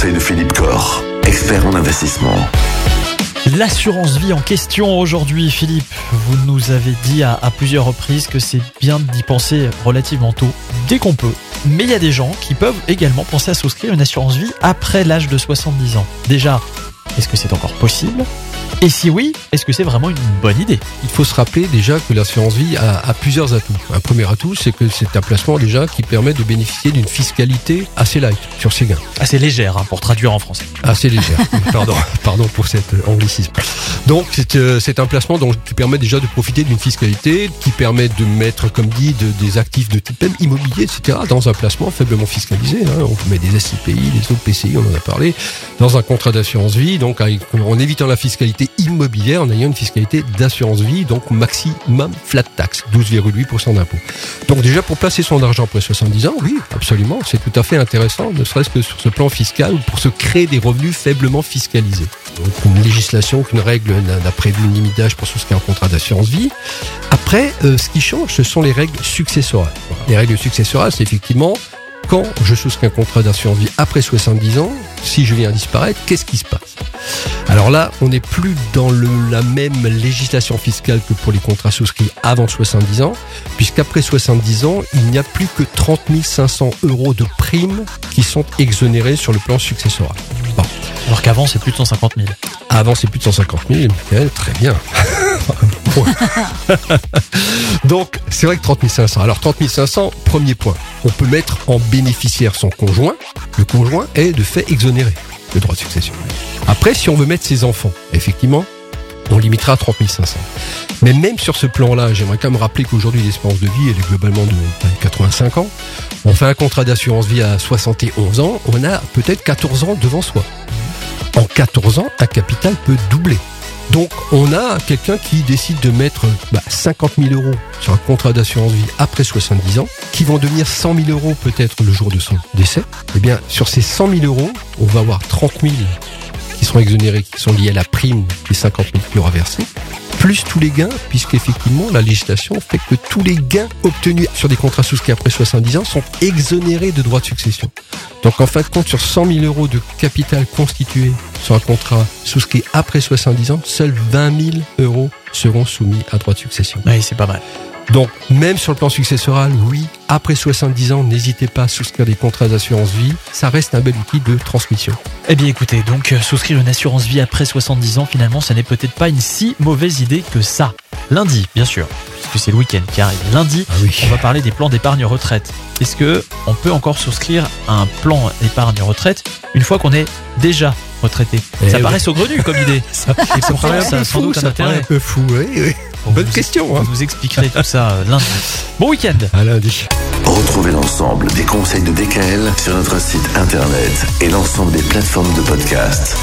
conseils de Philippe Corr, expert en investissement. L'assurance vie en question aujourd'hui, Philippe. Vous nous avez dit à, à plusieurs reprises que c'est bien d'y penser relativement tôt, dès qu'on peut. Mais il y a des gens qui peuvent également penser à souscrire une assurance vie après l'âge de 70 ans. Déjà, est-ce que c'est encore possible? Et si oui, est-ce que c'est vraiment une bonne idée Il faut se rappeler déjà que l'assurance vie a, a plusieurs atouts. Un premier atout, c'est que c'est un placement déjà qui permet de bénéficier d'une fiscalité assez light sur ses gains. Assez légère hein, pour traduire en français. Assez légère. pardon, pardon pour cet anglicisme. Donc c'est euh, un placement donc, qui permet déjà de profiter d'une fiscalité, qui permet de mettre, comme dit, de- des actifs de type même immobilier, etc. dans un placement faiblement fiscalisé. hein. On met des SCPI, des OPCI, on en a parlé, dans un contrat d'assurance vie, donc en évitant la fiscalité immobilière, en ayant une fiscalité d'assurance vie, donc maximum flat tax, 12,8% d'impôt. Donc déjà pour placer son argent après 70 ans, oui, absolument, c'est tout à fait intéressant, ne serait-ce que sur ce plan fiscal ou pour se créer des revenus faiblement fiscalisés. Donc une législation, qu'une règle n'a prévu une limite d'âge pour souscrire un contrat d'assurance vie. Après, euh, ce qui change, ce sont les règles successorales. Les règles successorales, c'est effectivement quand je souscris un contrat d'assurance vie après 70 ans, si je viens disparaître, qu'est-ce qui se passe? Alors là, on n'est plus dans le, la même législation fiscale que pour les contrats souscrits avant 70 ans, puisqu'après 70 ans, il n'y a plus que 30 500 euros de primes qui sont exonérés sur le plan successoral. Bon. Alors qu'avant, c'est plus de 150 000. Avant, c'est plus de 150 000, Michael, très bien. Donc, c'est vrai que 30 500. Alors, 30 500, premier point. On peut mettre en bénéficiaire son conjoint. Le conjoint est de fait exonéré de droit de succession. Après, si on veut mettre ses enfants, effectivement, on limitera à 30 500. Mais même sur ce plan-là, j'aimerais quand même rappeler qu'aujourd'hui, l'espérance de vie, elle est globalement de 85 ans. On fait un contrat d'assurance vie à 71 ans, on a peut-être 14 ans devant soi. En 14 ans, un capital peut doubler. Donc, on a quelqu'un qui décide de mettre bah, 50 000 euros sur un contrat d'assurance vie après 70 ans, qui vont devenir 100 000 euros peut-être le jour de son décès. Eh bien, sur ces 100 000 euros, on va avoir 30 000 qui seront exonérés, qui sont liés à la prime des 50 000 qu'il aura versé, plus tous les gains, puisqu'effectivement, la législation fait que tous les gains obtenus sur des contrats souscrits après 70 ans sont exonérés de droits de succession. Donc, en fin de compte, sur 100 000 euros de capital constitué sur un contrat souscrit après 70 ans, seuls 20 000 euros seront soumis à droit de succession. Oui, c'est pas mal. Donc, même sur le plan successoral, oui, après 70 ans, n'hésitez pas à souscrire des contrats d'assurance vie. Ça reste un bel outil de transmission. Eh bien écoutez, donc euh, souscrire une assurance vie après 70 ans, finalement, ça n'est peut-être pas une si mauvaise idée que ça. Lundi, bien sûr, puisque c'est le week-end qui arrive. Lundi, Ah oui. on va parler des plans d'épargne retraite. Est-ce que on peut encore souscrire à un plan d'épargne retraite une fois qu'on est déjà retraité? Ça oui. paraît saugrenu comme idée. Ça, paraît un ça peu fou, un ça paraît intérêt. un peu fou, oui, oui. On Bonne vous- question, hein. On vous expliquerai tout ça euh, lundi. Bon week-end À lundi. Retrouvez l'ensemble des conseils de DKL sur notre site internet et l'ensemble des plateformes de podcast.